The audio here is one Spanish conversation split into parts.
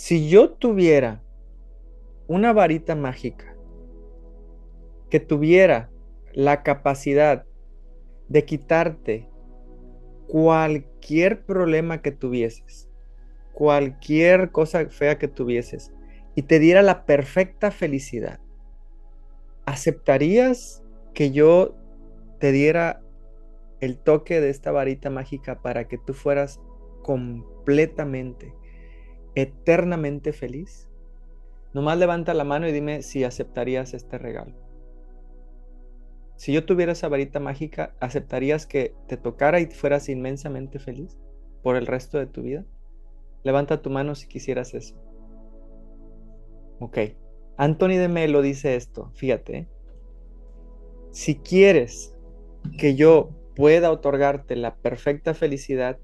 Si yo tuviera una varita mágica que tuviera la capacidad de quitarte cualquier problema que tuvieses, cualquier cosa fea que tuvieses, y te diera la perfecta felicidad, ¿aceptarías que yo te diera el toque de esta varita mágica para que tú fueras completamente, eternamente feliz? Nomás levanta la mano y dime si aceptarías este regalo. Si yo tuviera esa varita mágica, ¿aceptarías que te tocara y fueras inmensamente feliz por el resto de tu vida? Levanta tu mano si quisieras eso. Ok. Anthony de Melo dice esto, fíjate. ¿eh? Si quieres que yo pueda otorgarte la perfecta felicidad,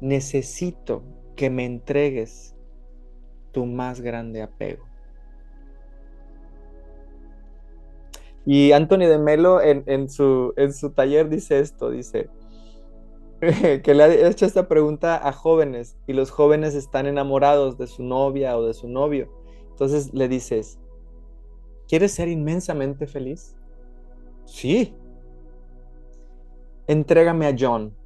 necesito que me entregues tu más grande apego. Y Anthony de Melo en, su, en su taller dice esto, dice que le ha hecho esta pregunta a jóvenes y los jóvenes están enamorados de su novia o de su novio. Entonces le dices, ¿quieres ser inmensamente feliz? Sí. Entrégame a John,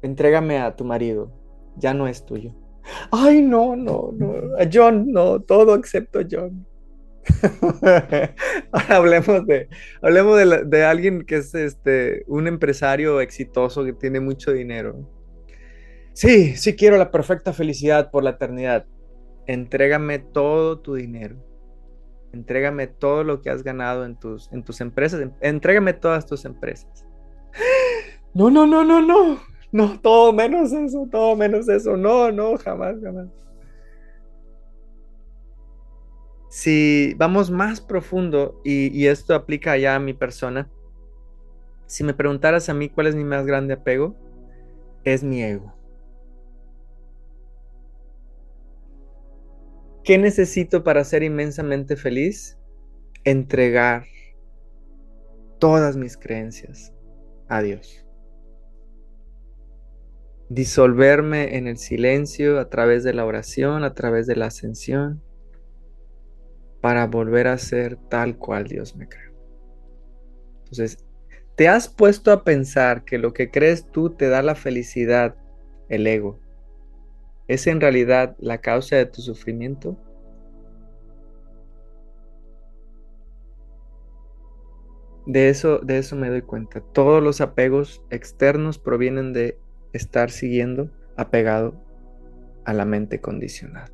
entrégame a tu marido, ya no es tuyo. Ay, no, no, no, John, no, todo excepto John. Ahora hablemos de, hablemos de, alguien que es este, un empresario exitoso que tiene mucho dinero. Sí, sí quiero la perfecta felicidad por la eternidad. Entrégame todo tu dinero. Entrégame todo lo que has ganado en tus, en tus empresas. Entrégame todas tus empresas. No, no, no, no, no. No, todo menos eso, todo menos eso. No, no, jamás, jamás. Si vamos más profundo, y, esto aplica ya a mi persona, si me preguntaras a mí cuál es mi más grande apego, es mi ego. ¿Qué necesito para ser inmensamente feliz? Entregar todas mis creencias a Dios. Disolverme en el silencio a través de la oración, a través de la ascensión para volver a ser tal cual Dios me creó. Entonces, ¿te has puesto a pensar que lo que crees tú te da la felicidad, el ego? ¿Es en realidad la causa de tu sufrimiento? De eso, de eso me doy cuenta. Todos los apegos externos provienen de estar siguiendo apegado a la mente condicionada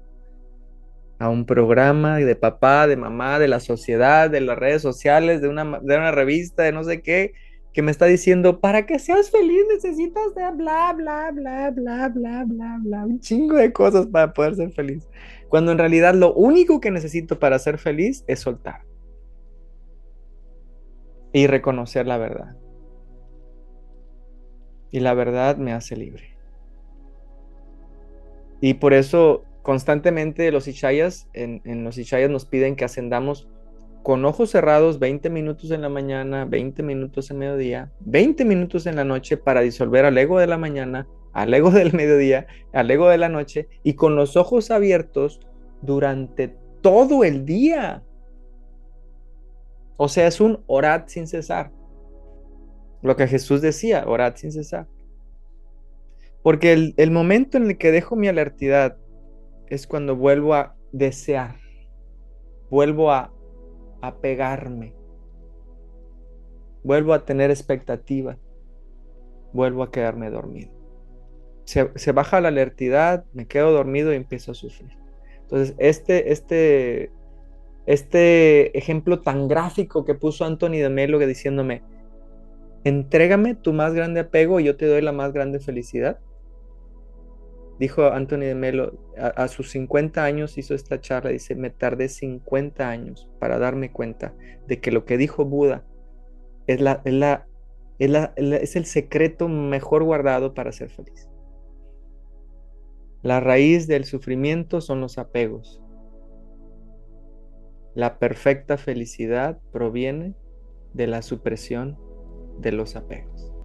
a un programa de papá, de mamá, de la sociedad, de las redes sociales, de una, de una revista, de no sé qué, que me está diciendo, para que seas feliz necesitas de bla, bla, bla, bla, bla, bla, bla, un chingo de cosas para poder ser feliz. Cuando en realidad lo único que necesito para ser feliz es soltar y reconocer la verdad. Y la verdad me hace libre. Y por eso constantemente los Ishayas, en, los nos piden que ascendamos con ojos cerrados 20 minutos en la mañana, 20 minutos en mediodía, 20 minutos en la noche para disolver al ego de la mañana, al ego del mediodía, al ego de la noche y con los ojos abiertos durante todo el día. O sea, es un orad sin cesar. Lo que Jesús decía, orad sin cesar. Porque el, el momento en el que dejo mi alertidad es cuando vuelvo a desear, vuelvo a, pegarme, vuelvo a tener expectativa, vuelvo a quedarme dormido. Se, se, baja la alertidad, me quedo dormido y empiezo a sufrir. Entonces, este, este, este ejemplo tan gráfico que puso Anthony de Melo diciéndome, entrégame tu más grande apego y yo te doy la más grande felicidad. Dijo Anthony de Melo, a, sus 50 años hizo esta charla, dice, me tardé 50 años para darme cuenta de que lo que dijo Buda es, la, la, es el secreto mejor guardado para ser feliz. La raíz del sufrimiento son los apegos. La perfecta felicidad proviene de la supresión de los apegos.